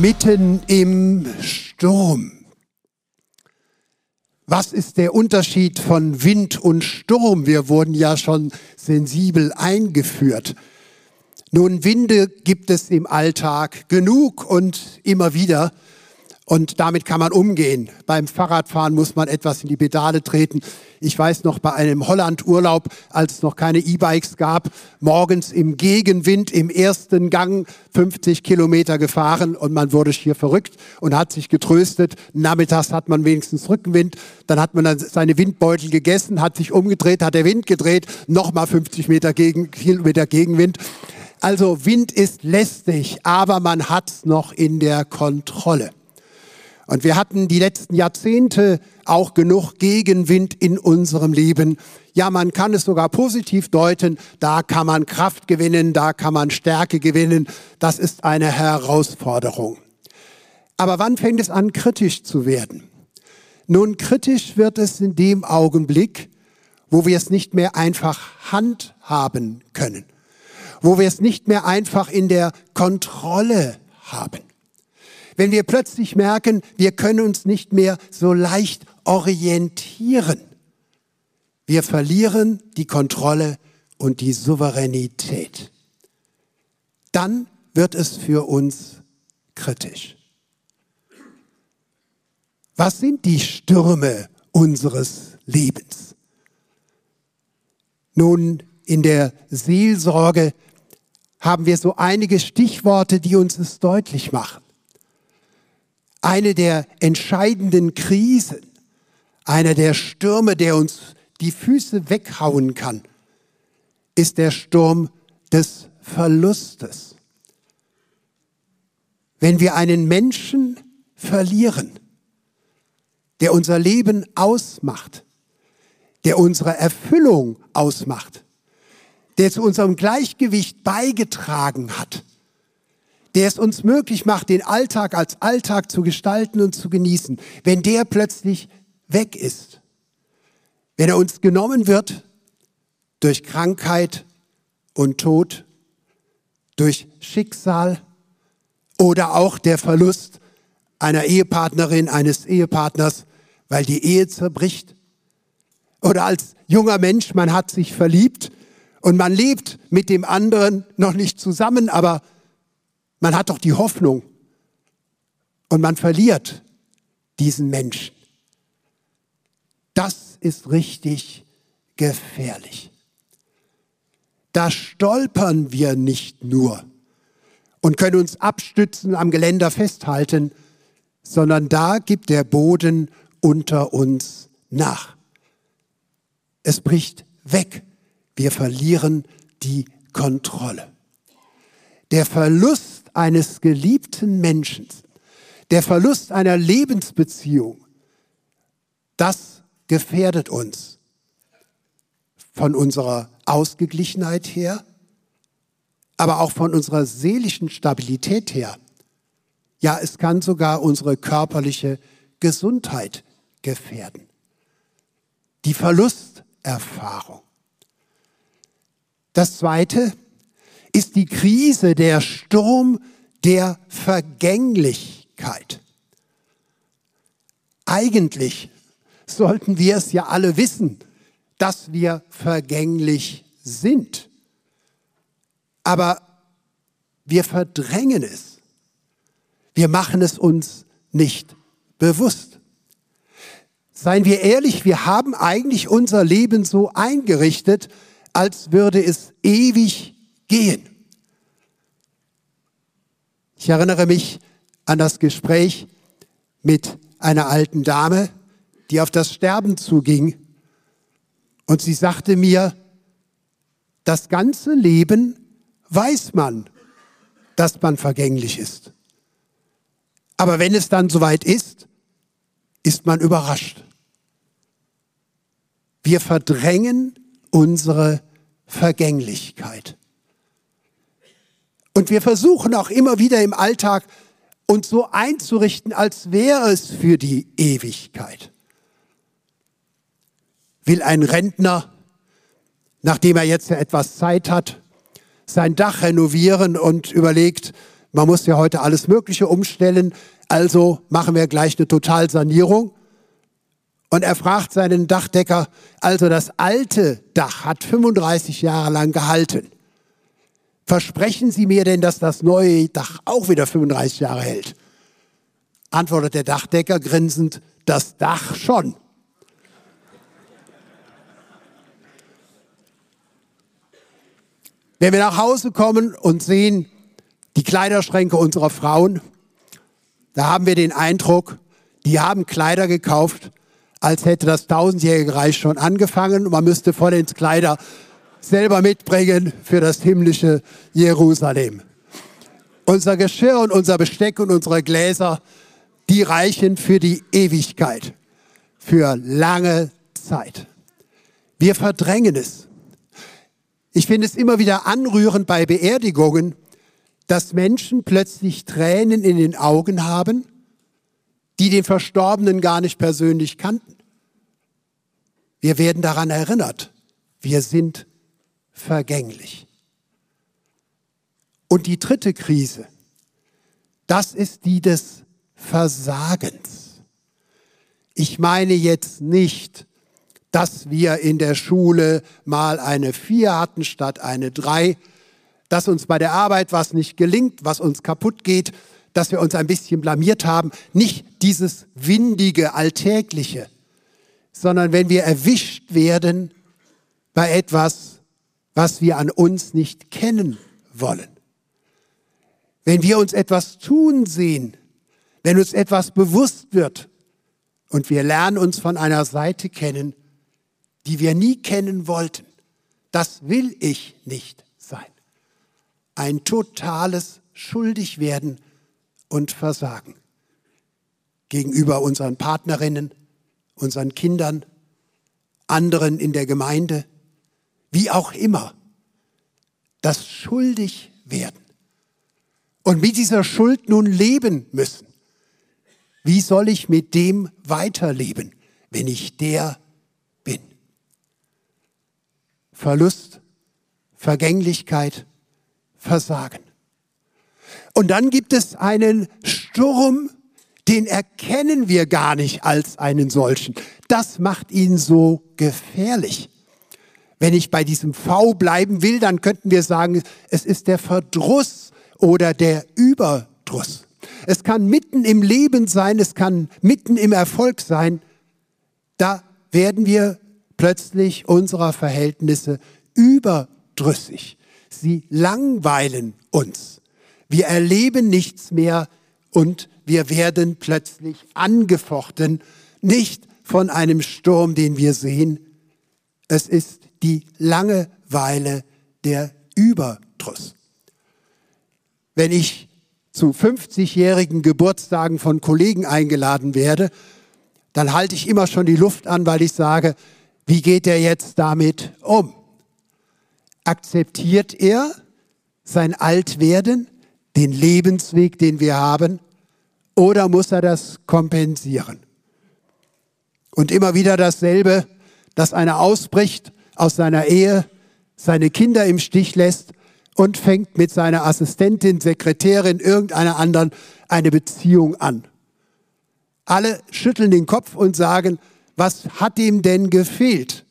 mitten im Sturm. Was ist der Unterschied von Wind und Sturm? Wir wurden ja schon sensibel eingeführt. Nun, Winde gibt es im Alltag genug und immer wieder. Und damit kann man umgehen. Beim Fahrradfahren muss man etwas in die Pedale treten. Ich weiß noch bei einem Holland-Urlaub, als es noch keine E-Bikes gab, morgens im Gegenwind im ersten Gang 50 Kilometer gefahren und man wurde schier verrückt und hat sich getröstet. Nachmittags hat man wenigstens Rückenwind. Dann hat man dann seine Windbeutel gegessen, hat sich umgedreht, hat der Wind gedreht, nochmal 50 Meter gegen, Kilometer Gegenwind. Also Wind ist lästig, aber man hat's noch in der Kontrolle. Und wir hatten die letzten Jahrzehnte auch genug Gegenwind in unserem Leben. Ja, man kann es sogar positiv deuten. Da kann man Kraft gewinnen, da kann man Stärke gewinnen. Das ist eine Herausforderung. Aber wann fängt es an, kritisch zu werden? Nun, kritisch wird es in dem Augenblick, wo wir es nicht mehr einfach handhaben können, wo wir es nicht mehr einfach in der Kontrolle haben wenn wir plötzlich merken, wir können uns nicht mehr so leicht orientieren. Wir verlieren die Kontrolle und die Souveränität. Dann wird es für uns kritisch. Was sind die Stürme unseres Lebens? Nun, in der Seelsorge haben wir so einige Stichworte, die uns es deutlich machen eine der entscheidenden Krisen, einer der Stürme, der uns die Füße weghauen kann, ist der Sturm des Verlustes. Wenn wir einen Menschen verlieren, der unser Leben ausmacht, der unsere Erfüllung ausmacht, der zu unserem Gleichgewicht beigetragen hat, der es uns möglich macht, den Alltag als Alltag zu gestalten und zu genießen, wenn der plötzlich weg ist, wenn er uns genommen wird durch Krankheit und Tod, durch Schicksal oder auch der Verlust einer Ehepartnerin, eines Ehepartners, weil die Ehe zerbricht. Oder als junger Mensch, man hat sich verliebt und man lebt mit dem anderen noch nicht zusammen, aber man hat doch die Hoffnung und man verliert diesen Menschen. Das ist richtig gefährlich. Da stolpern wir nicht nur und können uns abstützen, am Geländer festhalten, sondern da gibt der Boden unter uns nach. Es bricht weg. Wir verlieren die Kontrolle. Der Verlust eines geliebten Menschen, der Verlust einer Lebensbeziehung, das gefährdet uns von unserer Ausgeglichenheit her, aber auch von unserer seelischen Stabilität her. Ja, es kann sogar unsere körperliche Gesundheit gefährden. Die Verlusterfahrung. Das Zweite, ist die Krise, der Sturm der Vergänglichkeit. Eigentlich sollten wir es ja alle wissen, dass wir vergänglich sind. Aber wir verdrängen es. Wir machen es uns nicht bewusst. Seien wir ehrlich, wir haben eigentlich unser Leben so eingerichtet, als würde es ewig gehen. Ich erinnere mich an das Gespräch mit einer alten Dame, die auf das Sterben zuging. Und sie sagte mir, das ganze Leben weiß man, dass man vergänglich ist. Aber wenn es dann soweit ist, ist man überrascht. Wir verdrängen unsere Vergänglichkeit. Und wir versuchen auch immer wieder im Alltag uns so einzurichten, als wäre es für die Ewigkeit. Will ein Rentner, nachdem er jetzt ja etwas Zeit hat, sein Dach renovieren und überlegt, Man muss ja heute alles Mögliche umstellen, also machen wir gleich eine Totalsanierung. Und er fragt seinen Dachdecker, also das alte Dach hat 35 Jahre lang gehalten. Versprechen Sie mir denn, dass das neue Dach auch wieder 35 Jahre hält? Antwortet der Dachdecker grinsend, das Dach schon. Wenn wir nach Hause kommen und sehen die Kleiderschränke unserer Frauen, da haben wir den Eindruck, die haben Kleider gekauft, als hätte das tausendjährige Reich schon angefangen und man müsste voll ins Kleider selber mitbringen für das himmlische Jerusalem. Unser Geschirr und unser Besteck und unsere Gläser, die reichen für die Ewigkeit, für lange Zeit. Wir verdrängen es. Ich finde es immer wieder anrührend bei Beerdigungen, dass Menschen plötzlich Tränen in den Augen haben, die den Verstorbenen gar nicht persönlich kannten. Wir werden daran erinnert, wir sind vergänglich. Und die dritte Krise, das ist die des Versagens. Ich meine jetzt nicht, dass wir in der Schule mal eine Vier hatten statt eine Drei, dass uns bei der Arbeit was nicht gelingt, was uns kaputt geht, dass wir uns ein bisschen blamiert haben. Nicht dieses windige, alltägliche, sondern wenn wir erwischt werden bei etwas, was wir an uns nicht kennen wollen. Wenn wir uns etwas tun sehen, wenn uns etwas bewusst wird und wir lernen uns von einer Seite kennen, die wir nie kennen wollten, das will ich nicht sein. Ein totales Schuldigwerden und Versagen gegenüber unseren Partnerinnen, unseren Kindern, anderen in der Gemeinde, wie auch immer, das schuldig werden und mit dieser Schuld nun leben müssen. Wie soll ich mit dem weiterleben, wenn ich der bin? Verlust, Vergänglichkeit, Versagen. Und dann gibt es einen Sturm, den erkennen wir gar nicht als einen solchen. Das macht ihn so gefährlich. Wenn ich bei diesem V bleiben will, dann könnten wir sagen, es ist der Verdruss oder der Überdruss. Es kann mitten im Leben sein, es kann mitten im Erfolg sein. Da werden wir plötzlich unserer Verhältnisse überdrüssig. Sie langweilen uns. Wir erleben nichts mehr und wir werden plötzlich angefochten, nicht von einem Sturm, den wir sehen. Es ist die Langeweile der Überdruss. Wenn ich zu 50-jährigen Geburtstagen von Kollegen eingeladen werde, dann halte ich immer schon die Luft an, weil ich sage, wie geht er jetzt damit um? Akzeptiert er sein Altwerden, den Lebensweg, den wir haben, oder muss er das kompensieren? Und immer wieder dasselbe, dass einer ausbricht aus seiner Ehe, seine Kinder im Stich lässt und fängt mit seiner Assistentin, Sekretärin, irgendeiner anderen eine Beziehung an. Alle schütteln den Kopf und sagen, was hat ihm denn gefehlt?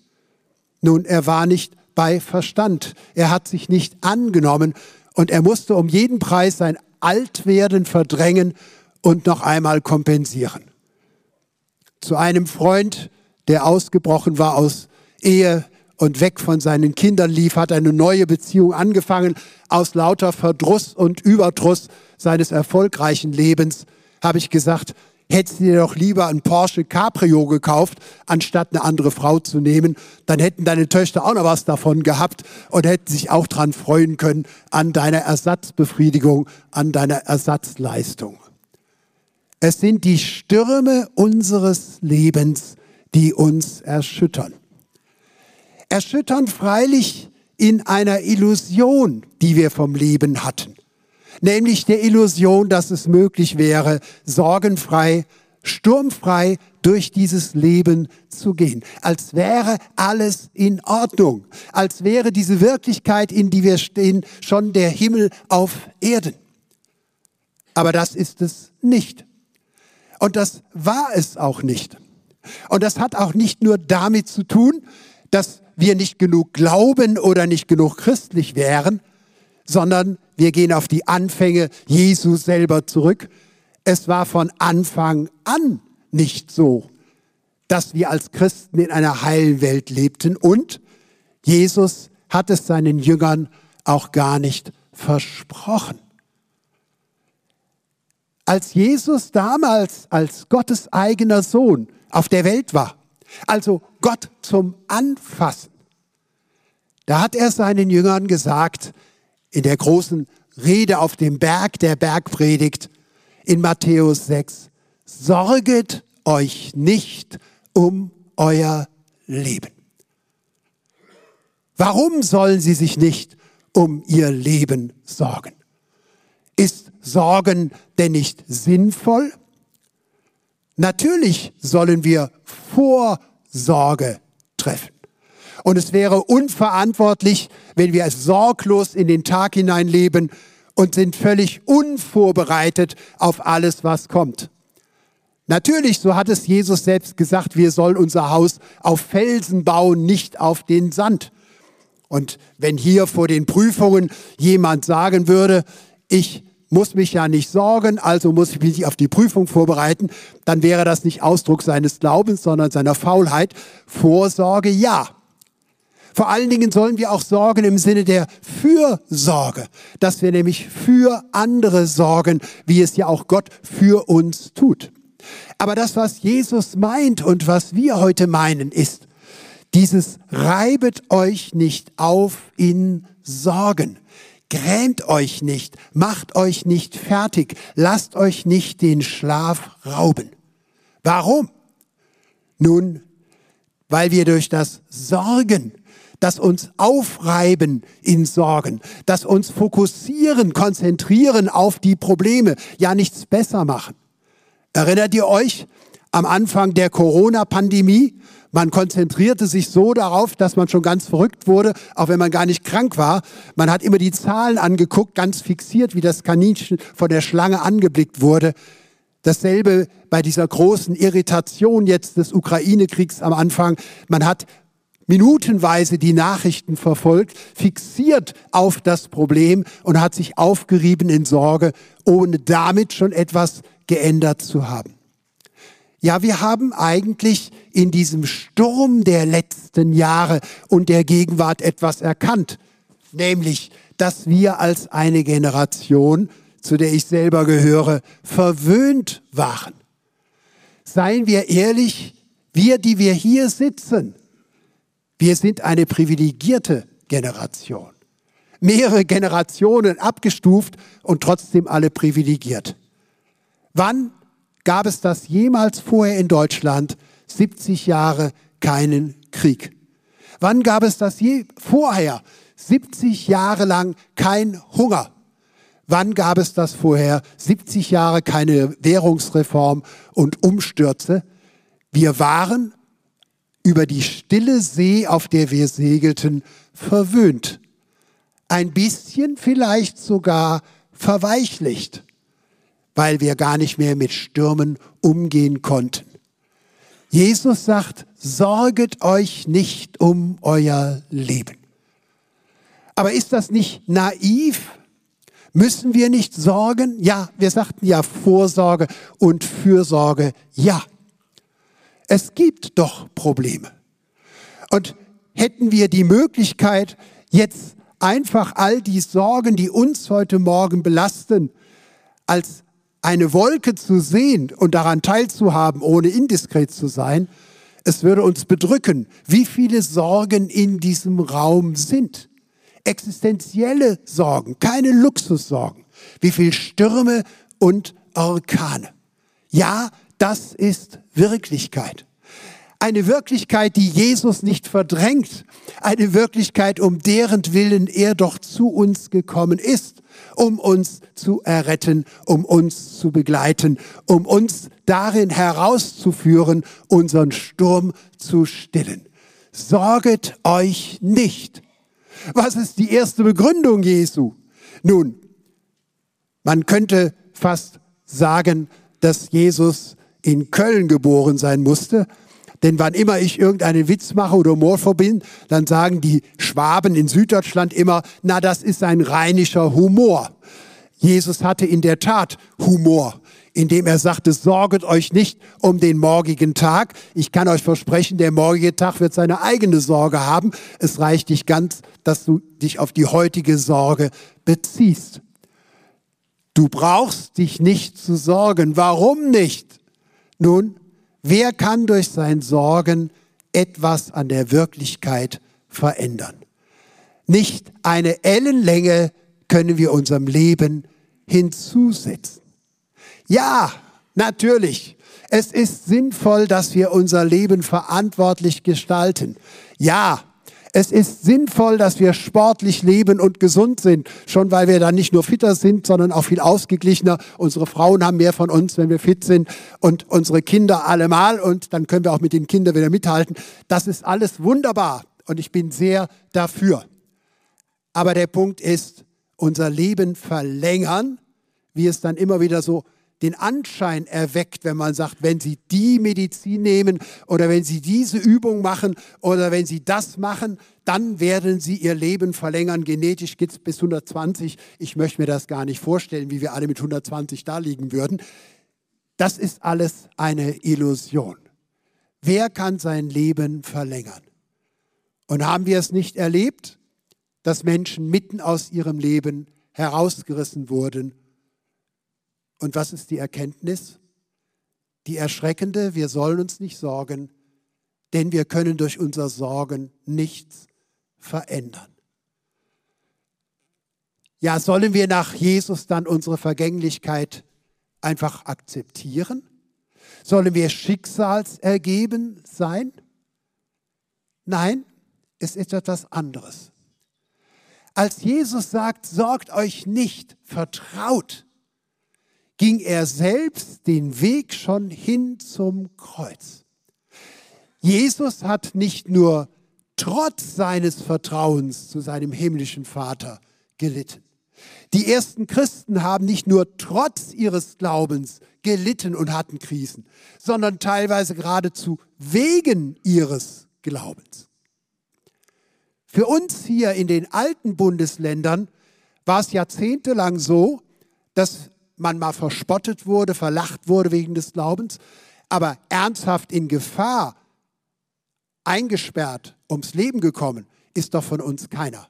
Nun, er war nicht bei Verstand. Er hat sich nicht angenommen und er musste um jeden Preis sein Altwerden verdrängen und noch einmal kompensieren. Zu einem Freund, der ausgebrochen war aus Ehe, und weg von seinen Kindern lief, hat eine neue Beziehung angefangen. Aus lauter Verdruss und Überdruss seines erfolgreichen Lebens habe ich gesagt, hättest du dir doch lieber ein Porsche Cabrio gekauft, anstatt eine andere Frau zu nehmen. Dann hätten deine Töchter auch noch was davon gehabt und hätten sich auch dran freuen können an deiner Ersatzbefriedigung, an deiner Ersatzleistung. Es sind die Stürme unseres Lebens, die uns erschüttern erschüttern freilich in einer Illusion, die wir vom Leben hatten. Nämlich der Illusion, dass es möglich wäre, sorgenfrei, sturmfrei durch dieses Leben zu gehen. Als wäre alles in Ordnung. Als wäre diese Wirklichkeit, in die wir stehen, schon der Himmel auf Erden. Aber das ist es nicht. Und das war es auch nicht. Und das hat auch nicht nur damit zu tun, dass wir nicht genug glauben oder nicht genug christlich wären, sondern wir gehen auf die Anfänge Jesu selber zurück. Es war von Anfang an nicht so, dass wir als Christen in einer heilen Welt lebten und Jesus hat es seinen Jüngern auch gar nicht versprochen. Als Jesus damals als Gottes eigener Sohn auf der Welt war, also Gott zum Anfassen, da hat er seinen Jüngern gesagt, in der großen Rede auf dem Berg der Bergpredigt in Matthäus 6, sorget euch nicht um euer Leben. Warum sollen sie sich nicht um ihr Leben sorgen? Ist Sorgen denn nicht sinnvoll? Natürlich sollen wir Vorsorge treffen. Und es wäre unverantwortlich, wenn wir sorglos in den Tag hineinleben und sind völlig unvorbereitet auf alles, was kommt. Natürlich, so hat es Jesus selbst gesagt, wir sollen unser Haus auf Felsen bauen, nicht auf den Sand. Und wenn hier vor den Prüfungen jemand sagen würde, ich muss mich ja nicht sorgen, also muss ich mich auf die Prüfung vorbereiten, dann wäre das nicht Ausdruck seines Glaubens, sondern seiner Faulheit. Vorsorge, ja. Vor allen Dingen sollen wir auch sorgen im Sinne der Fürsorge, dass wir nämlich für andere sorgen, wie es ja auch Gott für uns tut. Aber das, was Jesus meint und was wir heute meinen, ist dieses reibet euch nicht auf in Sorgen. Grämt euch nicht, macht euch nicht fertig, lasst euch nicht den Schlaf rauben. Warum? Nun, weil wir durch das Sorgen das uns aufreiben in Sorgen, das uns fokussieren, konzentrieren auf die Probleme, ja nichts besser machen. Erinnert ihr euch am Anfang der Corona-Pandemie? Man konzentrierte sich so darauf, dass man schon ganz verrückt wurde, auch wenn man gar nicht krank war. Man hat immer die Zahlen angeguckt, ganz fixiert, wie das Kaninchen von der Schlange angeblickt wurde. Dasselbe bei dieser großen Irritation jetzt des Ukraine-Kriegs am Anfang. Man hat minutenweise die Nachrichten verfolgt, fixiert auf das Problem und hat sich aufgerieben in Sorge, ohne damit schon etwas geändert zu haben. Ja, wir haben eigentlich in diesem Sturm der letzten Jahre und der Gegenwart etwas erkannt, nämlich, dass wir als eine Generation, zu der ich selber gehöre, verwöhnt waren. Seien wir ehrlich, wir, die wir hier sitzen, wir sind eine privilegierte Generation. Mehrere Generationen abgestuft und trotzdem alle privilegiert. Wann gab es das jemals vorher in Deutschland? 70 Jahre keinen Krieg. Wann gab es das je vorher? 70 Jahre lang kein Hunger. Wann gab es das vorher? 70 Jahre keine Währungsreform und Umstürze. Wir waren über die stille See, auf der wir segelten, verwöhnt. Ein bisschen vielleicht sogar verweichlicht, weil wir gar nicht mehr mit Stürmen umgehen konnten. Jesus sagt, sorget euch nicht um euer Leben. Aber ist das nicht naiv? Müssen wir nicht sorgen? Ja, wir sagten ja Vorsorge und Fürsorge. Ja, es gibt doch Probleme. Und hätten wir die Möglichkeit, jetzt einfach all die Sorgen, die uns heute Morgen belasten, als eine Wolke zu sehen und daran teilzuhaben, ohne indiskret zu sein, es würde uns bedrücken, wie viele Sorgen in diesem Raum sind. Existenzielle Sorgen, keine Luxussorgen. Wie viele Stürme und Orkane. Ja, das ist Wirklichkeit. Eine Wirklichkeit, die Jesus nicht verdrängt. Eine Wirklichkeit, um deren Willen er doch zu uns gekommen ist, um uns zu erretten, um uns zu begleiten, um uns darin herauszuführen, unseren Sturm zu stillen. Sorget euch nicht. Was ist die erste Begründung Jesu? Nun, man könnte fast sagen, dass Jesus in Köln geboren sein musste. Denn wann immer ich irgendeinen Witz mache oder Humor verbinde, dann sagen die Schwaben in Süddeutschland immer, na, das ist ein rheinischer Humor. Jesus hatte in der Tat Humor, indem er sagte, sorget euch nicht um den morgigen Tag. Ich kann euch versprechen, der morgige Tag wird seine eigene Sorge haben. Es reicht nicht ganz, dass du dich auf die heutige Sorge beziehst. Du brauchst dich nicht zu sorgen. Warum nicht? Nun, wer kann durch sein Sorgen etwas an der Wirklichkeit verändern? Nicht eine Ellenlänge können wir unserem Leben hinzusetzen. Ja, natürlich. Es ist sinnvoll, dass wir unser Leben verantwortlich gestalten. Ja, es ist sinnvoll, dass wir sportlich leben und gesund sind, schon weil wir dann nicht nur fitter sind, sondern auch viel ausgeglichener. Unsere Frauen haben mehr von uns, wenn wir fit sind und unsere Kinder allemal und dann können wir auch mit den Kindern wieder mithalten. Das ist alles wunderbar und ich bin sehr dafür. Aber der Punkt ist, unser Leben verlängern, wie es dann immer wieder so den Anschein erweckt, wenn man sagt, wenn Sie die Medizin nehmen oder wenn Sie diese Übung machen oder wenn Sie das machen, dann werden Sie Ihr Leben verlängern. Genetisch geht es bis 120. Ich möchte mir das gar nicht vorstellen, wie wir alle mit 120 da liegen würden. Das ist alles eine Illusion. Wer kann sein Leben verlängern? Und haben wir es nicht erlebt, dass Menschen mitten aus ihrem Leben herausgerissen wurden und was ist die Erkenntnis? Die erschreckende, wir sollen uns nicht sorgen, denn wir können durch unser Sorgen nichts verändern. Ja, sollen wir nach Jesus dann unsere Vergänglichkeit einfach akzeptieren? Sollen wir schicksalsergeben sein? Nein, es ist etwas anderes. Als Jesus sagt, sorgt euch nicht, vertraut, ging er selbst den Weg schon hin zum Kreuz. Jesus hat nicht nur trotz seines Vertrauens zu seinem himmlischen Vater gelitten. Die ersten Christen haben nicht nur trotz ihres Glaubens gelitten und hatten Krisen, sondern teilweise geradezu wegen ihres Glaubens. Für uns hier in den alten Bundesländern war es jahrzehntelang so, dass man mal verspottet wurde, verlacht wurde wegen des Glaubens, aber ernsthaft in Gefahr, eingesperrt, ums Leben gekommen, ist doch von uns keiner.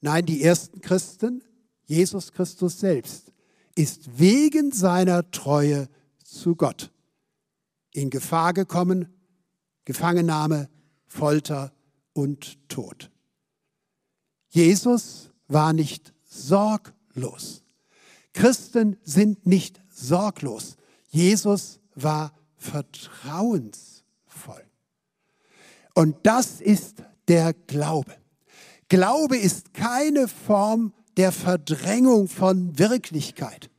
Nein, die ersten Christen, Jesus Christus selbst, ist wegen seiner Treue zu Gott in Gefahr gekommen, Gefangennahme, Folter und Tod. Jesus war nicht sorglos. Christen sind nicht sorglos. Jesus war vertrauensvoll. Und das ist der Glaube. Glaube ist keine Form der Verdrängung von Wirklichkeit.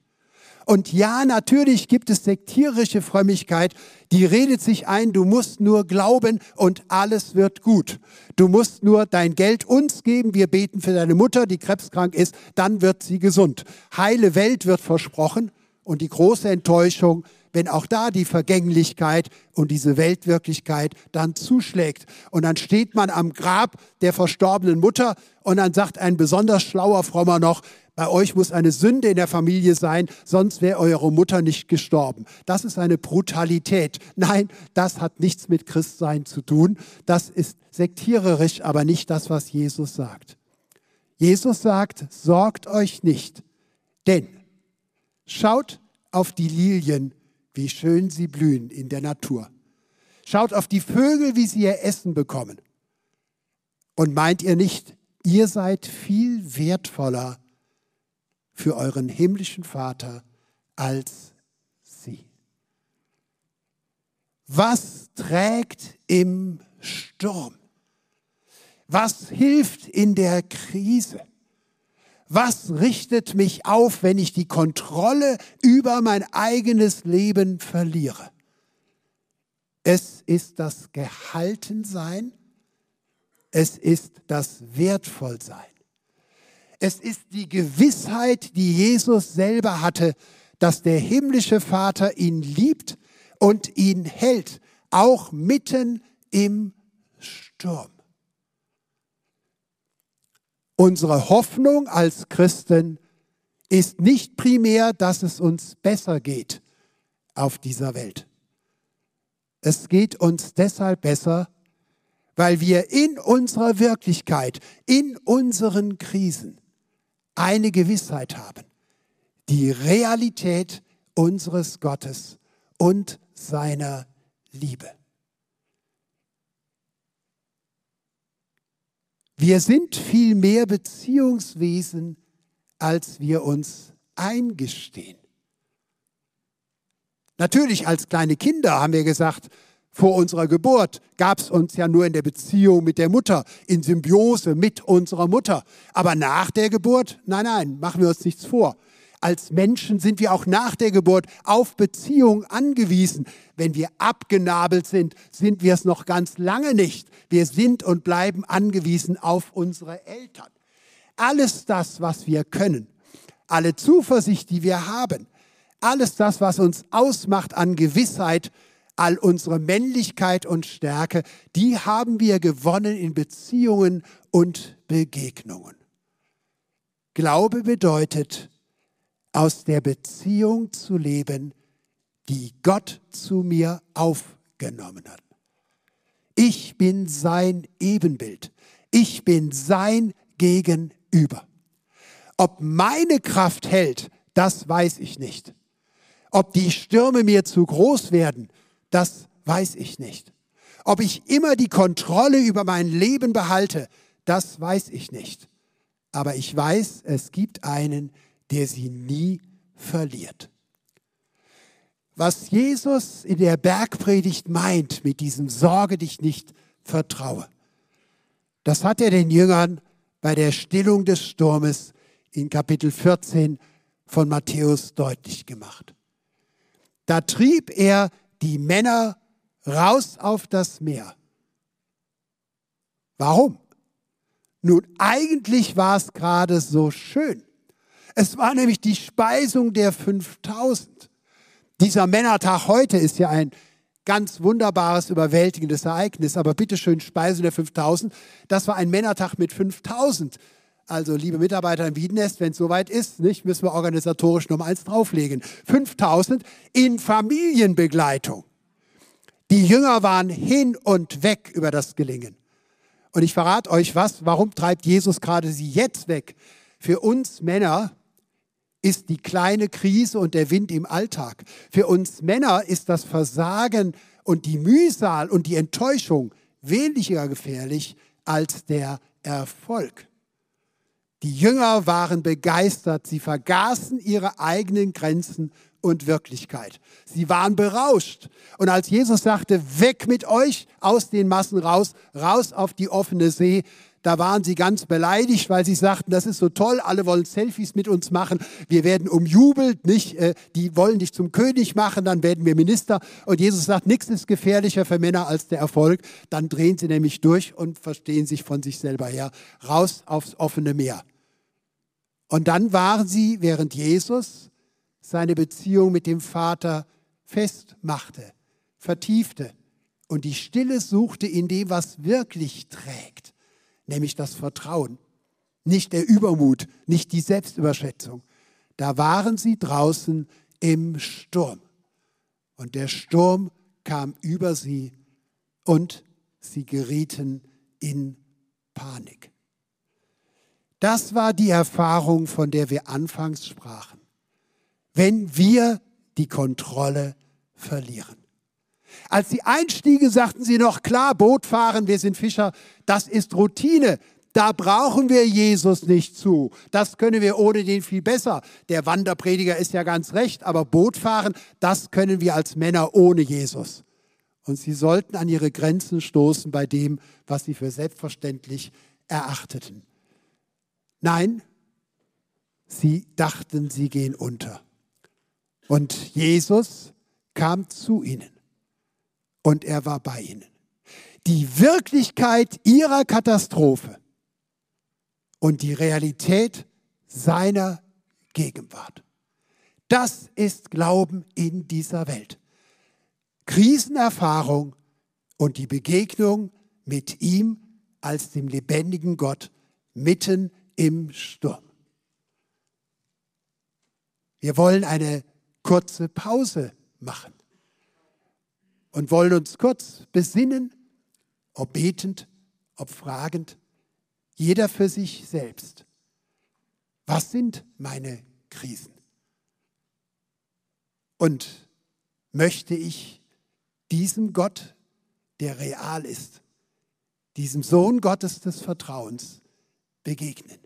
Und ja, natürlich gibt es sektierische Frömmigkeit, die redet sich ein, du musst nur glauben und alles wird gut. Du musst nur dein Geld uns geben, wir beten für deine Mutter, die krebskrank ist, dann wird sie gesund. Heile Welt wird versprochen und die große Enttäuschung, wenn auch da die Vergänglichkeit und diese Weltwirklichkeit dann zuschlägt. Und dann steht man am Grab der verstorbenen Mutter und dann sagt ein besonders schlauer Frommer noch, bei euch muss eine Sünde in der Familie sein, sonst wäre eure Mutter nicht gestorben. Das ist eine Brutalität. Nein, das hat nichts mit Christsein zu tun. Das ist sektiererisch, aber nicht das, was Jesus sagt. Jesus sagt, sorgt euch nicht, denn schaut auf die Lilien, wie schön sie blühen in der Natur. Schaut auf die Vögel, wie sie ihr Essen bekommen. Und meint ihr nicht, ihr seid viel wertvoller für euren himmlischen Vater als sie. Was trägt im Sturm? Was hilft in der Krise? Was richtet mich auf, wenn ich die Kontrolle über mein eigenes Leben verliere? Es ist das Gehaltensein, es ist das Wertvollsein. Es ist die Gewissheit, die Jesus selber hatte, dass der himmlische Vater ihn liebt und ihn hält, auch mitten im Sturm. Unsere Hoffnung als Christen ist nicht primär, dass es uns besser geht auf dieser Welt. Es geht uns deshalb besser, weil wir in unserer Wirklichkeit, in unseren Krisen eine Gewissheit haben, die Realität unseres Gottes und seiner Liebe. Wir sind viel mehr Beziehungswesen, als wir uns eingestehen. Natürlich als kleine Kinder haben wir gesagt, vor unserer Geburt gab es uns ja nur in der Beziehung mit der Mutter, in Symbiose mit unserer Mutter. Aber nach der Geburt, nein, nein, machen wir uns nichts vor. Als Menschen sind wir auch nach der Geburt auf Beziehung angewiesen. Wenn wir abgenabelt sind, sind wir es noch ganz lange nicht. Wir sind und bleiben angewiesen auf unsere Eltern. Alles das, was wir können, alle Zuversicht, die wir haben, alles das, was uns ausmacht an Gewissheit, all unsere Männlichkeit und Stärke, die haben wir gewonnen in Beziehungen und Begegnungen. Glaube bedeutet, aus der Beziehung zu leben, die Gott zu mir aufgenommen hat. Ich bin sein Ebenbild. Ich bin sein Gegenüber. Ob meine Kraft hält, das weiß ich nicht. Ob die Stürme mir zu groß werden, das weiß ich nicht. Ob ich immer die Kontrolle über mein Leben behalte, das weiß ich nicht. Aber ich weiß, es gibt einen, der sie nie verliert. Was Jesus in der Bergpredigt meint mit diesem Sorge dich nicht vertraue, das hat er den Jüngern bei der Stillung des Sturmes in Kapitel 14 von Matthäus deutlich gemacht. Da trieb er die Männer raus auf das Meer. Warum? Nun, eigentlich war es gerade so schön. Es war nämlich die Speisung der 5000. Dieser Männertag heute ist ja ein ganz wunderbares, überwältigendes Ereignis, aber bitteschön, Speisung der 5000, das war ein Männertag mit 5000. Also, liebe Mitarbeiter im Wiedenest, wenn es soweit ist, nicht, müssen wir organisatorisch mal eins drauflegen. 5000 in Familienbegleitung. Die Jünger waren hin und weg über das Gelingen. Und ich verrate euch was, warum treibt Jesus gerade sie jetzt weg? Für uns Männer ist die kleine Krise und der Wind im Alltag. Für uns Männer ist das Versagen und die Mühsal und die Enttäuschung weniger gefährlich als der Erfolg. Die Jünger waren begeistert, sie vergaßen ihre eigenen Grenzen und Wirklichkeit. Sie waren berauscht. Und als Jesus sagte, weg mit euch aus den Massen raus, raus auf die offene See, da waren sie ganz beleidigt, weil sie sagten, das ist so toll, alle wollen Selfies mit uns machen, wir werden umjubelt, nicht, äh, die wollen dich zum König machen, dann werden wir Minister. Und Jesus sagt, nichts ist gefährlicher für Männer als der Erfolg. Dann drehen sie nämlich durch und verstehen sich von sich selber her. Raus aufs offene Meer. Und dann waren sie, während Jesus seine Beziehung mit dem Vater festmachte, vertiefte und die Stille suchte in dem, was wirklich trägt nämlich das Vertrauen, nicht der Übermut, nicht die Selbstüberschätzung. Da waren sie draußen im Sturm. Und der Sturm kam über sie und sie gerieten in Panik. Das war die Erfahrung, von der wir anfangs sprachen. Wenn wir die Kontrolle verlieren. Als sie einstiegen, sagten sie noch, klar, Boot fahren, wir sind Fischer, das ist Routine. Da brauchen wir Jesus nicht zu. Das können wir ohne den viel besser. Der Wanderprediger ist ja ganz recht, aber Boot fahren, das können wir als Männer ohne Jesus. Und sie sollten an ihre Grenzen stoßen bei dem, was sie für selbstverständlich erachteten. Nein, sie dachten, sie gehen unter. Und Jesus kam zu ihnen und er war bei ihnen. Die Wirklichkeit ihrer Katastrophe und die Realität seiner Gegenwart. Das ist Glauben in dieser Welt. Krisenerfahrung und die Begegnung mit ihm als dem lebendigen Gott mitten im Sturm. Wir wollen eine kurze Pause machen und wollen uns kurz besinnen, ob betend, ob fragend, jeder für sich selbst. Was sind meine Krisen? Und möchte ich diesem Gott, der real ist, diesem Sohn Gottes des Vertrauens begegnen?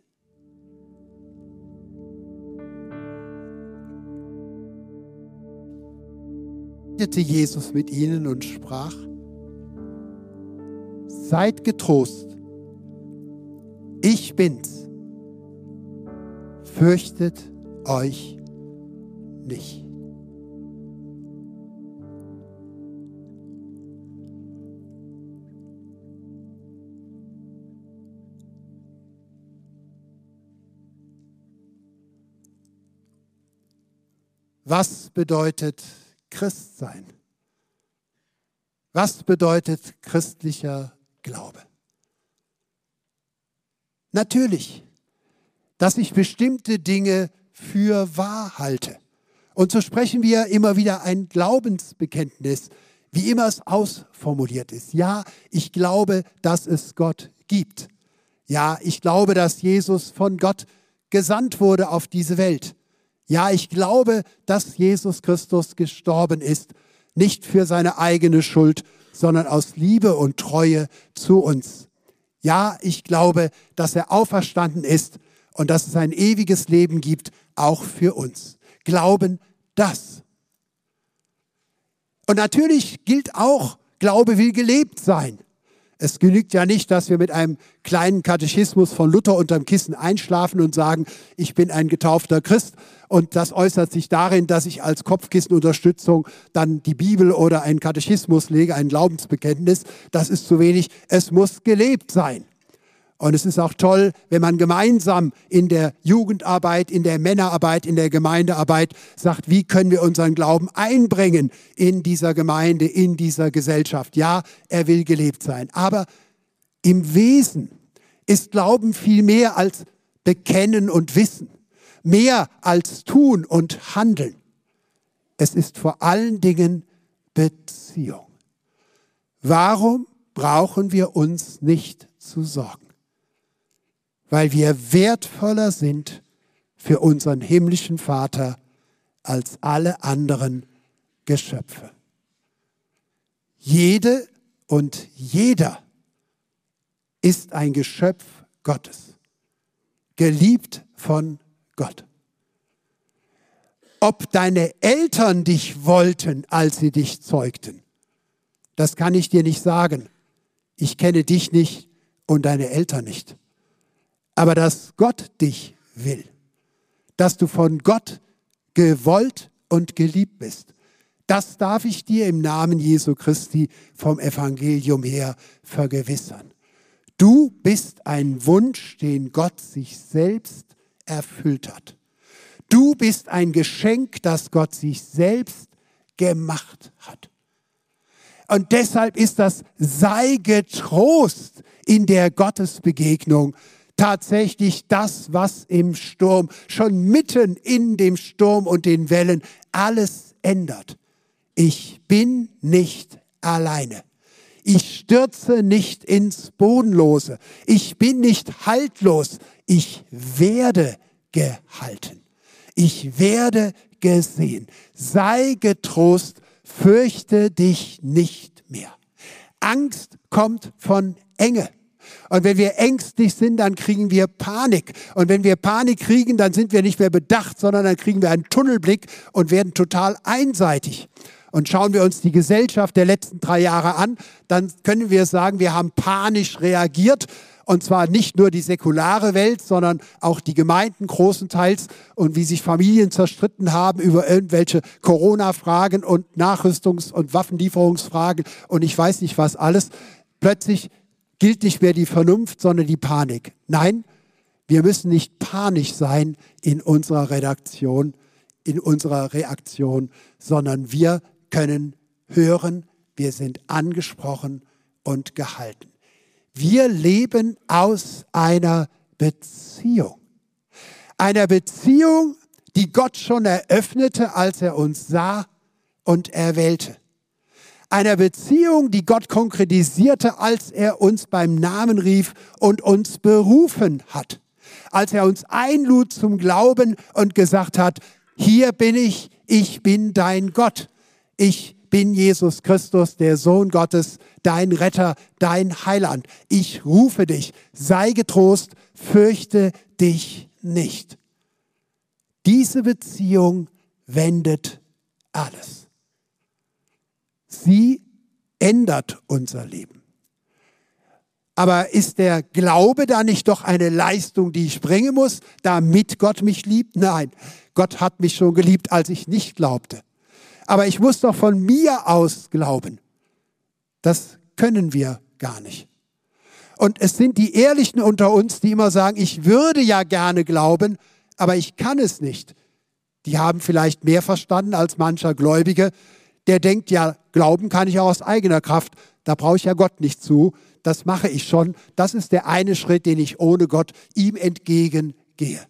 Redete Jesus mit ihnen und sprach, Seid getrost, ich bin's, fürchtet euch nicht. Was bedeutet Christsein? Was bedeutet christlicher Glaube? Natürlich, dass ich bestimmte Dinge für wahr halte. Und so sprechen wir immer wieder ein Glaubensbekenntnis, wie immer es ausformuliert ist. Ja, ich glaube, dass es Gott gibt. Ja, ich glaube, dass Jesus von Gott gesandt wurde auf diese Welt. Ja, ich glaube, dass Jesus Christus gestorben ist, nicht für seine eigene Schuld, sondern aus Liebe und Treue zu uns. Ja, ich glaube, dass er auferstanden ist und dass es ein ewiges Leben gibt, auch für uns. Glauben das. Und natürlich gilt auch, Glaube will gelebt sein. Es genügt ja nicht, dass wir mit einem kleinen Katechismus von Luther unterm Kissen einschlafen und sagen, ich bin ein getaufter Christ. Und das äußert sich darin, dass ich als Kopfkissenunterstützung dann die Bibel oder einen Katechismus lege, ein Glaubensbekenntnis. Das ist zu wenig. Es muss gelebt sein. Und es ist auch toll, wenn man gemeinsam in der Jugendarbeit, in der Männerarbeit, in der Gemeindearbeit sagt, wie können wir unseren Glauben einbringen in dieser Gemeinde, in dieser Gesellschaft. Ja, er will gelebt sein. Aber im Wesen ist Glauben viel mehr als Bekennen und Wissen, mehr als Tun und Handeln. Es ist vor allen Dingen Beziehung. Warum brauchen wir uns nicht zu sorgen? Weil wir wertvoller sind für unseren himmlischen Vater als alle anderen Geschöpfe. Jede und jeder ist ein Geschöpf Gottes, geliebt von Gott. Ob deine Eltern dich wollten, als sie dich zeugten, das kann ich dir nicht sagen. Ich kenne dich nicht und deine Eltern nicht aber dass Gott dich will, dass du von Gott gewollt und geliebt bist. Das darf ich dir im Namen Jesu Christi vom Evangelium her vergewissern. Du bist ein Wunsch, den Gott sich selbst erfüllt hat. Du bist ein Geschenk, das Gott sich selbst gemacht hat. Und deshalb ist das sei getrost in der Gottesbegegnung tatsächlich das, was im Sturm, schon mitten in dem Sturm und den Wellen alles ändert. Ich bin nicht alleine. Ich stürze nicht ins Bodenlose. Ich bin nicht haltlos. Ich werde gehalten. Ich werde gesehen. Sei getrost, fürchte dich nicht mehr. Angst kommt von Enge. Und wenn wir ängstlich sind, dann kriegen wir Panik. Und wenn wir Panik kriegen, dann sind wir nicht mehr bedacht, sondern dann kriegen wir einen Tunnelblick und werden total einseitig. Und schauen wir uns die Gesellschaft der letzten drei Jahre an, dann können wir sagen, wir haben panisch reagiert. Und zwar nicht nur die säkulare Welt, sondern auch die Gemeinden großenteils und wie sich Familien zerstritten haben über irgendwelche Corona-Fragen und Nachrüstungs- und Waffenlieferungsfragen und ich weiß nicht was alles. Plötzlich gilt nicht mehr die Vernunft, sondern die Panik. Nein, Wir müssen nicht panisch sein in unserer Redaktion, in unserer Reaktion, sondern wir können hören, wir sind angesprochen und gehalten. Wir leben aus einer Beziehung. Einer Beziehung, die Gott schon eröffnete, als er uns sah und erwählte. Einer Beziehung, die Gott konkretisierte, als er uns beim Namen rief und uns berufen hat. Als er uns einlud zum Glauben und gesagt hat, hier bin ich, ich bin dein Gott. Ich bin Jesus Christus, der Sohn Gottes, dein Retter, dein Heiland. Ich rufe dich, sei getrost, fürchte dich nicht. Diese Beziehung wendet alles. Sie ändert unser Leben. Aber ist der Glaube da nicht doch eine Leistung, die ich bringen muss, damit Gott mich liebt? Nein, Gott hat mich schon geliebt, als ich nicht glaubte. Aber ich muss doch von mir aus glauben. Das können wir gar nicht. Und es sind die Ehrlichen unter uns, die immer sagen, ich würde ja gerne glauben, aber ich kann es nicht. Die haben vielleicht mehr verstanden als mancher Gläubige. Der denkt, ja, glauben kann ich auch aus eigener Kraft. Da brauche ich ja Gott nicht zu. Das mache ich schon. Das ist der eine Schritt, den ich ohne Gott ihm entgegengehe.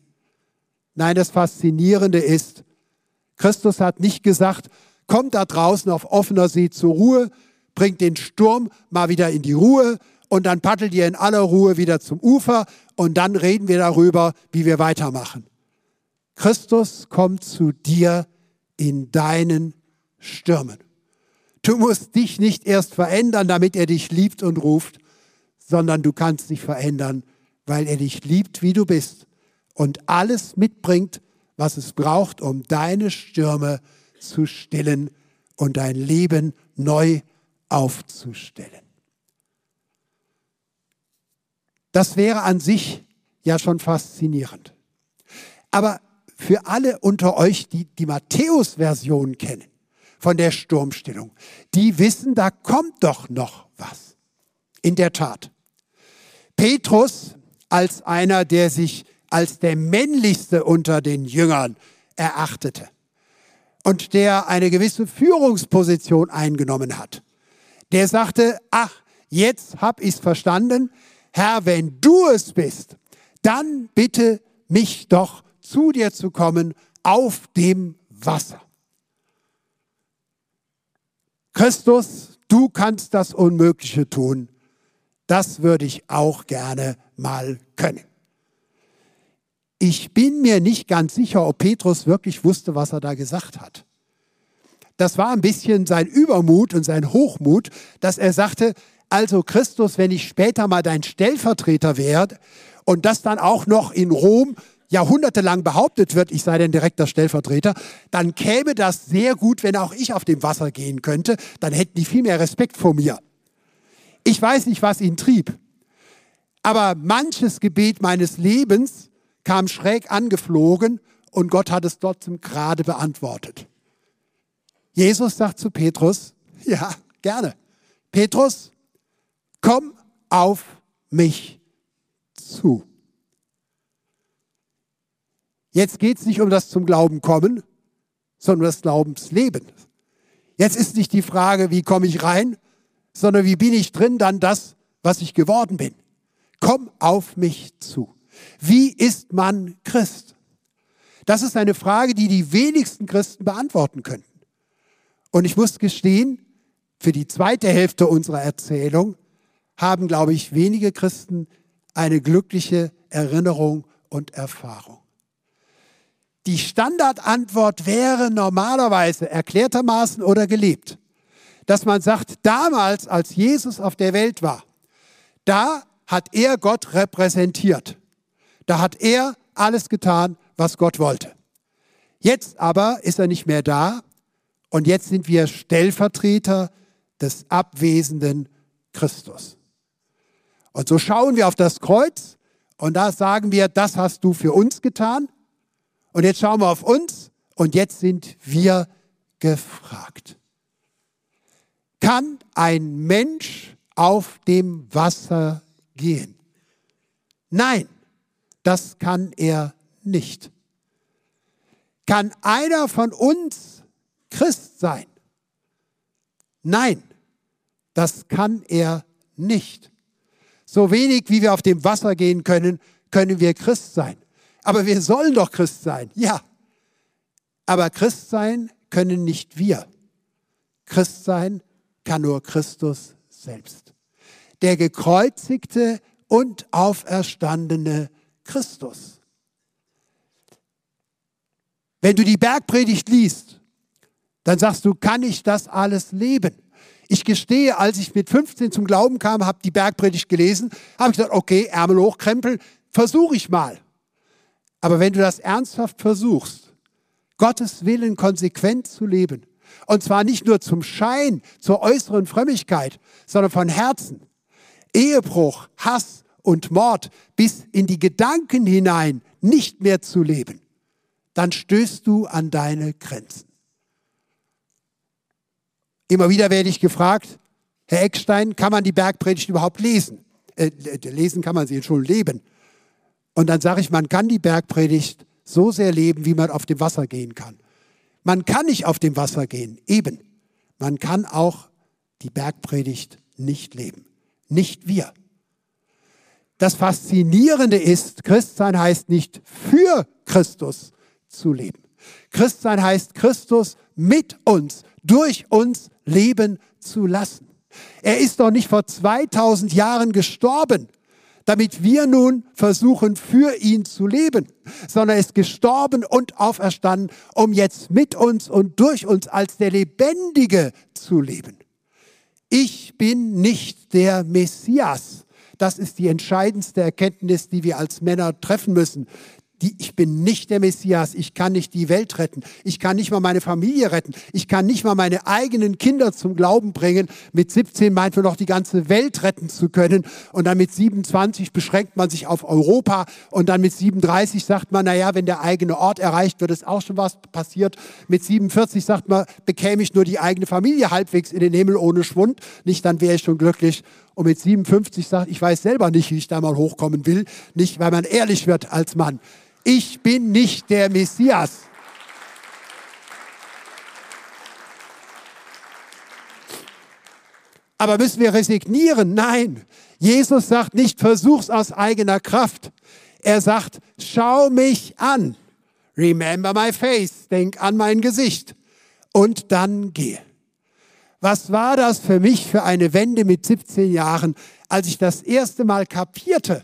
Nein, das Faszinierende ist, Christus hat nicht gesagt, kommt da draußen auf offener See zur Ruhe, bringt den Sturm mal wieder in die Ruhe und dann paddelt ihr in aller Ruhe wieder zum Ufer und dann reden wir darüber, wie wir weitermachen. Christus kommt zu dir in deinen Stürmen. Du musst dich nicht erst verändern, damit er dich liebt und ruft, sondern du kannst dich verändern, weil er dich liebt, wie du bist und alles mitbringt, was es braucht, um deine Stürme zu stillen und dein Leben neu aufzustellen. Das wäre an sich ja schon faszinierend. Aber für alle unter euch, die die Matthäus-Version kennen von der Sturmstellung, die wissen, da kommt doch noch was. In der Tat. Petrus als einer, der sich als der männlichste unter den Jüngern erachtete und der eine gewisse Führungsposition eingenommen hat, der sagte, ach, jetzt hab ich's verstanden, Herr, wenn du es bist, dann bitte mich doch zu dir zu kommen auf dem Wasser. Christus, du kannst das Unmögliche tun. Das würde ich auch gerne mal können. Ich bin mir nicht ganz sicher, ob Petrus wirklich wusste, was er da gesagt hat. Das war ein bisschen sein Übermut und sein Hochmut, dass er sagte, also Christus, wenn ich später mal dein Stellvertreter werde und das dann auch noch in Rom jahrhundertelang behauptet wird, ich sei dein direkter Stellvertreter, dann käme das sehr gut, wenn auch ich auf dem Wasser gehen könnte, dann hätten die viel mehr Respekt vor mir. Ich weiß nicht, was ihn trieb, aber manches Gebet meines Lebens kam schräg angeflogen und Gott hat es trotzdem gerade beantwortet. Jesus sagt zu Petrus, ja, gerne. Petrus, komm auf mich zu. Jetzt geht es nicht um das zum Glauben kommen, sondern um das Glaubensleben. Jetzt ist nicht die Frage, wie komme ich rein, sondern wie bin ich drin, dann das, was ich geworden bin. Komm auf mich zu. Wie ist man Christ? Das ist eine Frage, die die wenigsten Christen beantworten könnten. Und ich muss gestehen, für die zweite Hälfte unserer Erzählung haben, glaube ich, wenige Christen eine glückliche Erinnerung und Erfahrung. Die Standardantwort wäre normalerweise erklärtermaßen oder gelebt, dass man sagt, damals, als Jesus auf der Welt war, da hat er Gott repräsentiert. Da hat er alles getan, was Gott wollte. Jetzt aber ist er nicht mehr da und jetzt sind wir Stellvertreter des abwesenden Christus. Und so schauen wir auf das Kreuz und da sagen wir, das hast du für uns getan. Und jetzt schauen wir auf uns und jetzt sind wir gefragt. Kann ein Mensch auf dem Wasser gehen? Nein, Das kann er nicht. Kann einer von uns Christ sein? Nein, das kann er nicht. So wenig wie wir auf dem Wasser gehen können, können wir Christ sein. Aber wir sollen doch Christ sein, ja. Aber Christ sein können nicht wir. Christ sein kann nur Christus selbst. Der gekreuzigte und auferstandene Christus. Wenn du die Bergpredigt liest, dann sagst du, kann ich das alles leben? Ich gestehe, als ich mit 15 zum Glauben kam, habe die Bergpredigt gelesen, habe ich gesagt, okay, Ärmel hochkrempeln, versuche ich mal. Aber wenn du das ernsthaft versuchst, Gottes Willen konsequent zu leben, und zwar nicht nur zum Schein, zur äußeren Frömmigkeit, sondern von Herzen, Ehebruch, Hass und Mord bis in die Gedanken hinein nicht mehr zu leben, dann stößt du an deine Grenzen. Immer wieder werde ich gefragt, Herr Eckstein, kann man die Bergpredigt überhaupt lesen? Äh, lesen kann man sie schon leben. Und dann sage ich, man kann die Bergpredigt so sehr leben, wie man auf dem Wasser gehen kann. Man kann nicht auf dem Wasser gehen, eben. Man kann auch die Bergpredigt nicht leben. Nicht wir. Das Faszinierende ist, Christsein heißt nicht für Christus zu leben. Christsein heißt Christus mit uns, durch uns leben zu lassen. Er ist doch nicht vor 2000 Jahren gestorben, damit wir nun versuchen, für ihn zu leben, sondern ist gestorben und auferstanden, um jetzt mit uns und durch uns als der Lebendige zu leben. Ich bin nicht der Messias. Das ist die entscheidendste Erkenntnis, die wir als Männer treffen müssen die, ich bin nicht der Messias, ich kann nicht die Welt retten, ich kann nicht mal meine Familie retten, ich kann nicht mal meine eigenen Kinder zum Glauben bringen. Mit 17 meint man noch die ganze Welt retten zu können. Und dann mit 27 beschränkt man sich auf Europa. Und dann mit 37 sagt man, naja, wenn der eigene Ort erreicht wird, ist auch schon was passiert. Mit 47 sagt man, bekäme ich nur die eigene Familie halbwegs in den Himmel ohne Schwund, nicht, dann wäre ich schon glücklich. Und mit 57 sagt, ich weiß selber nicht, wie ich da mal hochkommen will, nicht, weil man ehrlich wird als Mann ich bin nicht der Messias. Aber müssen wir resignieren? Nein. Jesus sagt nicht, versuch's aus eigener Kraft. Er sagt, schau mich an. Remember my face. Denk an mein Gesicht. Und dann geh. Was war das für mich für eine Wende mit 17 Jahren, als ich das erste Mal kapierte,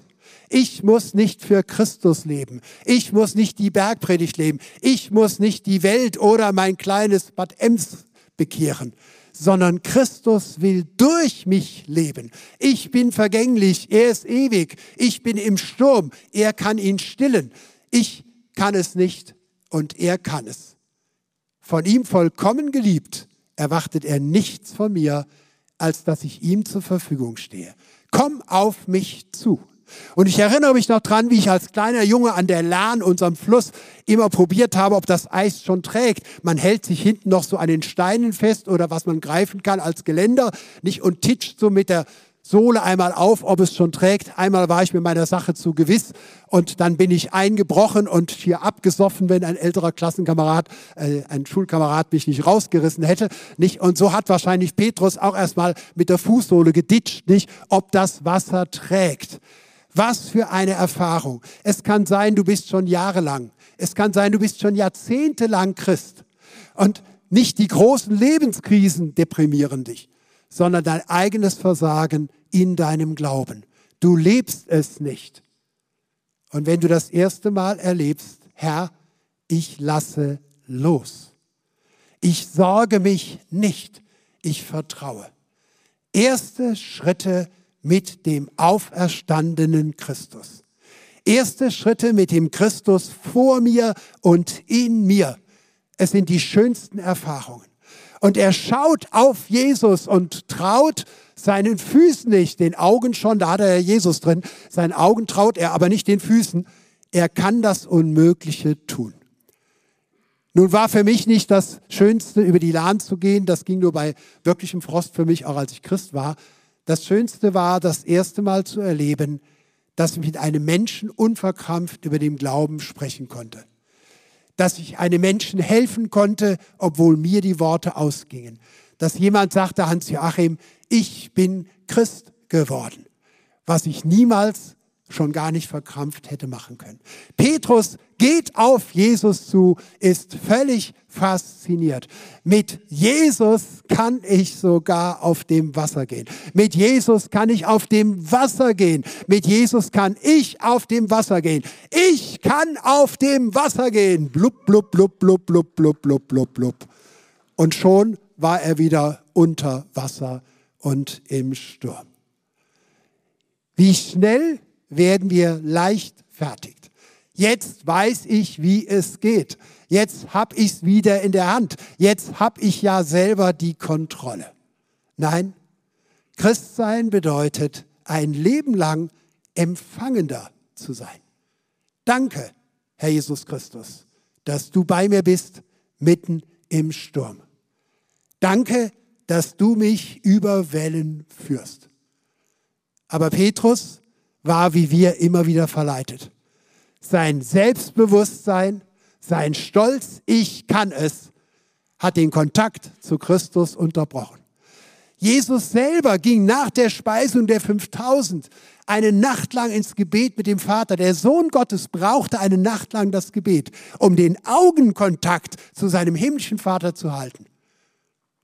ich muss nicht für Christus leben. Ich muss nicht die Bergpredigt leben. Ich muss nicht die Welt oder mein kleines Bad Ems bekehren, sondern Christus will durch mich leben. Ich bin vergänglich, er ist ewig. Ich bin im Sturm, er kann ihn stillen. Ich kann es nicht und er kann es. Von ihm vollkommen geliebt, erwartet er nichts von mir, als dass ich ihm zur Verfügung stehe. Komm auf mich zu. Und ich erinnere mich noch dran, wie ich als kleiner Junge an der Lahn, unserem Fluss, immer probiert habe, ob das Eis schon trägt. Man hält sich hinten noch so an den Steinen fest oder was man greifen kann als Geländer, nicht und titscht so mit der Sohle einmal auf, ob es schon trägt. Einmal war ich mir meiner Sache zu gewiss und dann bin ich eingebrochen und hier abgesoffen, wenn ein älterer Klassenkamerad, äh, ein Schulkamerad mich nicht rausgerissen hätte. Nicht? Und so hat wahrscheinlich Petrus auch erstmal mit der Fußsohle geditscht, nicht, ob das Wasser trägt. Was für eine Erfahrung. Es kann sein, du bist schon jahrelang. Es kann sein, du bist schon jahrzehntelang Christ. Und nicht die großen Lebenskrisen deprimieren dich, sondern dein eigenes Versagen in deinem Glauben. Du lebst es nicht. Und wenn du das erste Mal erlebst, Herr, ich lasse los. Ich sorge mich nicht, ich vertraue. Erste Schritte mit dem auferstandenen Christus. Erste Schritte mit dem Christus vor mir und in mir. Es sind die schönsten Erfahrungen. Und er schaut auf Jesus und traut seinen Füßen nicht, den Augen schon, da hat er ja Jesus drin, seinen Augen traut er, aber nicht den Füßen. Er kann das Unmögliche tun. Nun war für mich nicht das Schönste, über die Lahn zu gehen. Das ging nur bei wirklichem Frost für mich, auch als ich Christ war. Das Schönste war, das erste Mal zu erleben, dass ich mit einem Menschen unverkrampft über den Glauben sprechen konnte. Dass ich einem Menschen helfen konnte, obwohl mir die Worte ausgingen. Dass jemand sagte, Hans-Joachim, ich bin Christ geworden, was ich niemals schon gar nicht verkrampft hätte machen können. Petrus geht auf Jesus zu, ist völlig fasziniert. Mit Jesus kann ich sogar auf dem Wasser gehen. Mit Jesus kann ich auf dem Wasser gehen. Mit Jesus kann ich auf dem Wasser gehen. Ich kann auf dem Wasser gehen. Blub, blub, blub, blub, blub, blub, blub, blub, blub. Und schon war er wieder unter Wasser und im Sturm. Wie schnell werden wir leichtfertigt. Jetzt weiß ich, wie es geht. Jetzt habe ich es wieder in der Hand. Jetzt habe ich ja selber die Kontrolle. Nein, Christsein bedeutet, ein Leben lang empfangender zu sein. Danke, Herr Jesus Christus, dass du bei mir bist mitten im Sturm. Danke, dass du mich über Wellen führst. Aber Petrus war wie wir immer wieder verleitet. Sein Selbstbewusstsein, sein Stolz, ich kann es, hat den Kontakt zu Christus unterbrochen. Jesus selber ging nach der Speisung der 5000 eine Nacht lang ins Gebet mit dem Vater. Der Sohn Gottes brauchte eine Nacht lang das Gebet, um den Augenkontakt zu seinem himmlischen Vater zu halten.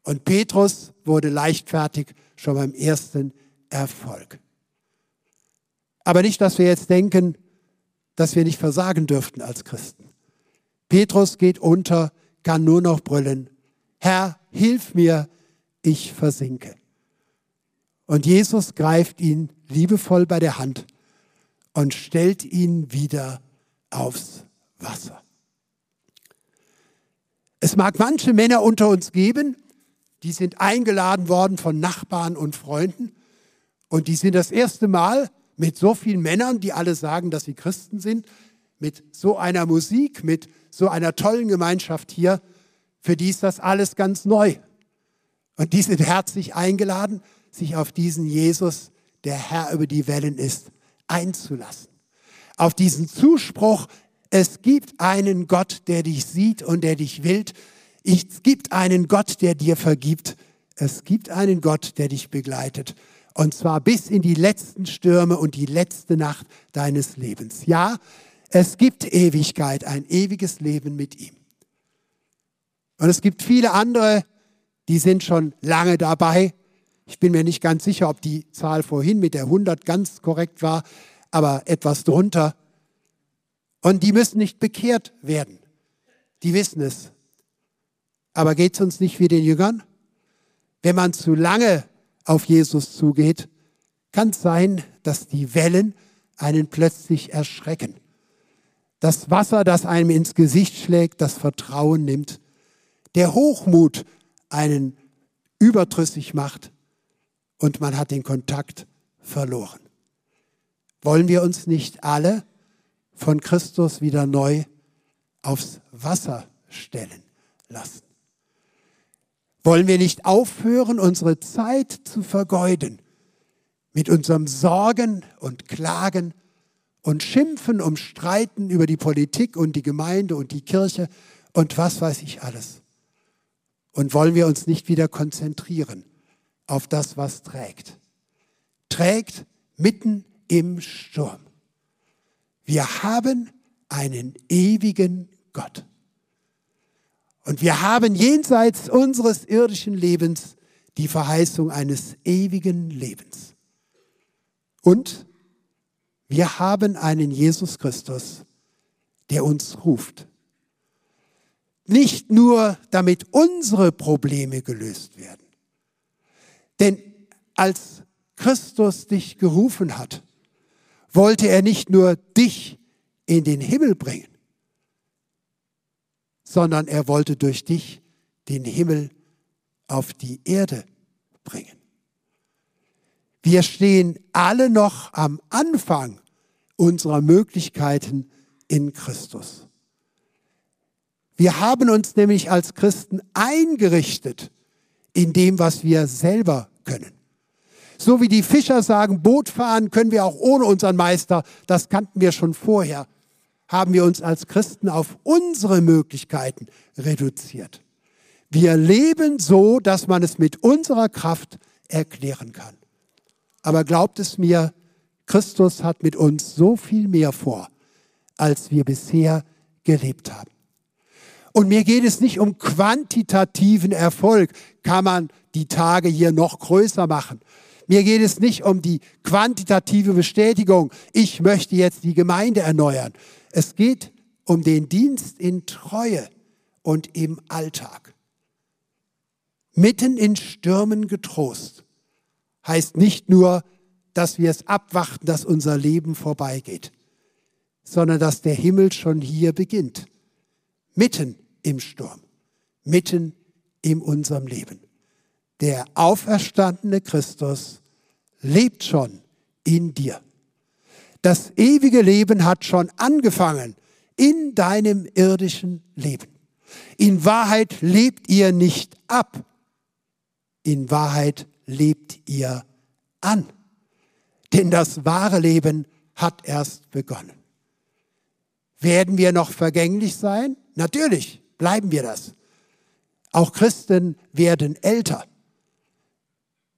Und Petrus wurde leichtfertig schon beim ersten Erfolg. Aber nicht, dass wir jetzt denken, dass wir nicht versagen dürften als Christen. Petrus geht unter, kann nur noch brüllen, Herr, hilf mir, ich versinke. Und Jesus greift ihn liebevoll bei der Hand und stellt ihn wieder aufs Wasser. Es mag manche Männer unter uns geben, die sind eingeladen worden von Nachbarn und Freunden und die sind das erste Mal mit so vielen Männern, die alle sagen, dass sie Christen sind, mit so einer Musik, mit so einer tollen Gemeinschaft hier, für die ist das alles ganz neu. Und die sind herzlich eingeladen, sich auf diesen Jesus, der Herr über die Wellen ist, einzulassen. Auf diesen Zuspruch, es gibt einen Gott, der dich sieht und der dich will. Es gibt einen Gott, der dir vergibt. Es gibt einen Gott, der dich begleitet. Und zwar bis in die letzten Stürme und die letzte Nacht deines Lebens. Ja, es gibt Ewigkeit, ein ewiges Leben mit ihm. Und es gibt viele andere, die sind schon lange dabei. Ich bin mir nicht ganz sicher, ob die Zahl vorhin mit der 100 ganz korrekt war, aber etwas drunter. Und die müssen nicht bekehrt werden. Die wissen es. Aber geht es uns nicht wie den Jüngern? Wenn man zu lange auf Jesus zugeht, kann es sein, dass die Wellen einen plötzlich erschrecken. Das Wasser, das einem ins Gesicht schlägt, das Vertrauen nimmt. Der Hochmut einen überdrüssig macht und man hat den Kontakt verloren. Wollen wir uns nicht alle von Christus wieder neu aufs Wasser stellen lassen? Wollen wir nicht aufhören, unsere Zeit zu vergeuden mit unserem Sorgen und Klagen und Schimpfen um Streiten über die Politik und die Gemeinde und die Kirche und was weiß ich alles? Und wollen wir uns nicht wieder konzentrieren auf das, was trägt? Trägt mitten im Sturm. Wir haben einen ewigen Gott. Und wir haben jenseits unseres irdischen Lebens die Verheißung eines ewigen Lebens. Und wir haben einen Jesus Christus, der uns ruft. Nicht nur, damit unsere Probleme gelöst werden. Denn als Christus dich gerufen hat, wollte er nicht nur dich in den Himmel bringen, sondern er wollte durch dich den Himmel auf die Erde bringen. Wir stehen alle noch am Anfang unserer Möglichkeiten in Christus. Wir haben uns nämlich als Christen eingerichtet in dem, was wir selber können. So wie die Fischer sagen, Boot fahren können wir auch ohne unseren Meister, das kannten wir schon vorher, haben wir uns als Christen auf unsere Möglichkeiten reduziert. Wir leben so, dass man es mit unserer Kraft erklären kann. Aber glaubt es mir, Christus hat mit uns so viel mehr vor, als wir bisher gelebt haben. Und mir geht es nicht um quantitativen Erfolg. Kann man die Tage hier noch größer machen? Mir geht es nicht um die quantitative Bestätigung. Ich möchte jetzt die Gemeinde erneuern. Es geht um den Dienst in Treue und im Alltag. Mitten in Stürmen getrost heißt nicht nur, dass wir es abwarten, dass unser Leben vorbeigeht, sondern dass der Himmel schon hier beginnt. Mitten im Sturm, mitten in unserem Leben. Der auferstandene Christus lebt schon in dir. Das ewige Leben hat schon angefangen in deinem irdischen Leben. In Wahrheit lebt ihr nicht ab. In Wahrheit lebt ihr an. Denn das wahre Leben hat erst begonnen. Werden wir noch vergänglich sein? Natürlich bleiben wir das. Auch Christen werden älter.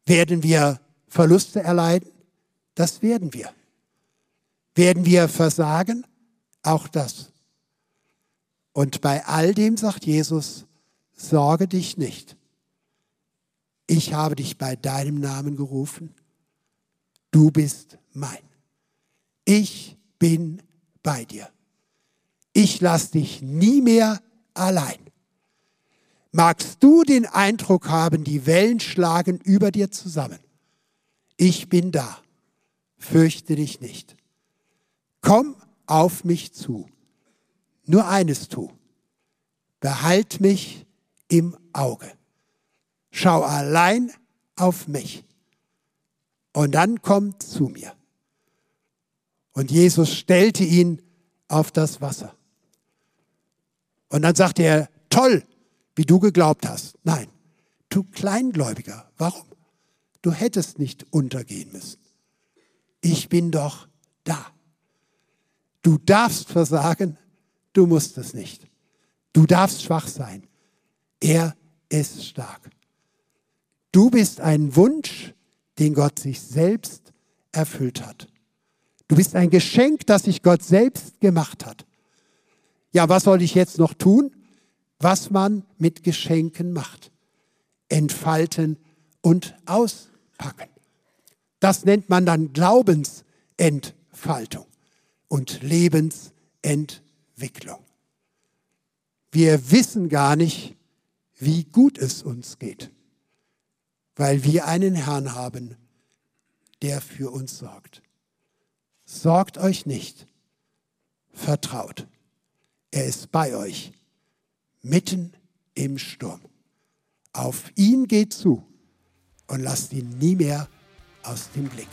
Werden wir Verluste erleiden? Das werden wir. Werden wir versagen? Auch das. Und bei all dem sagt Jesus, sorge dich nicht. Ich habe dich bei deinem Namen gerufen. Du bist mein. Ich bin bei dir. Ich lasse dich nie mehr allein. Magst du den Eindruck haben, die Wellen schlagen über dir zusammen? Ich bin da. Fürchte dich nicht. Komm auf mich zu. Nur eines tu. Behalt mich im Auge. Schau allein auf mich. Und dann komm zu mir. Und Jesus stellte ihn auf das Wasser. Und dann sagte er, toll, wie du geglaubt hast. Nein, du Kleingläubiger, warum? Du hättest nicht untergehen müssen. Ich bin doch da. Du darfst versagen, du musst es nicht. Du darfst schwach sein. Er ist stark. Du bist ein Wunsch, den Gott sich selbst erfüllt hat. Du bist ein Geschenk, das sich Gott selbst gemacht hat. Ja, was soll ich jetzt noch tun? Was man mit Geschenken macht. Entfalten und auspacken. Das nennt man dann Glaubensentfaltung und Lebensentwicklung. Wir wissen gar nicht, wie gut es uns geht, weil wir einen Herrn haben, der für uns sorgt. Sorgt euch nicht, vertraut. Er ist bei euch, mitten im Sturm. Auf ihn geht zu und lasst ihn nie mehr aus dem Blick.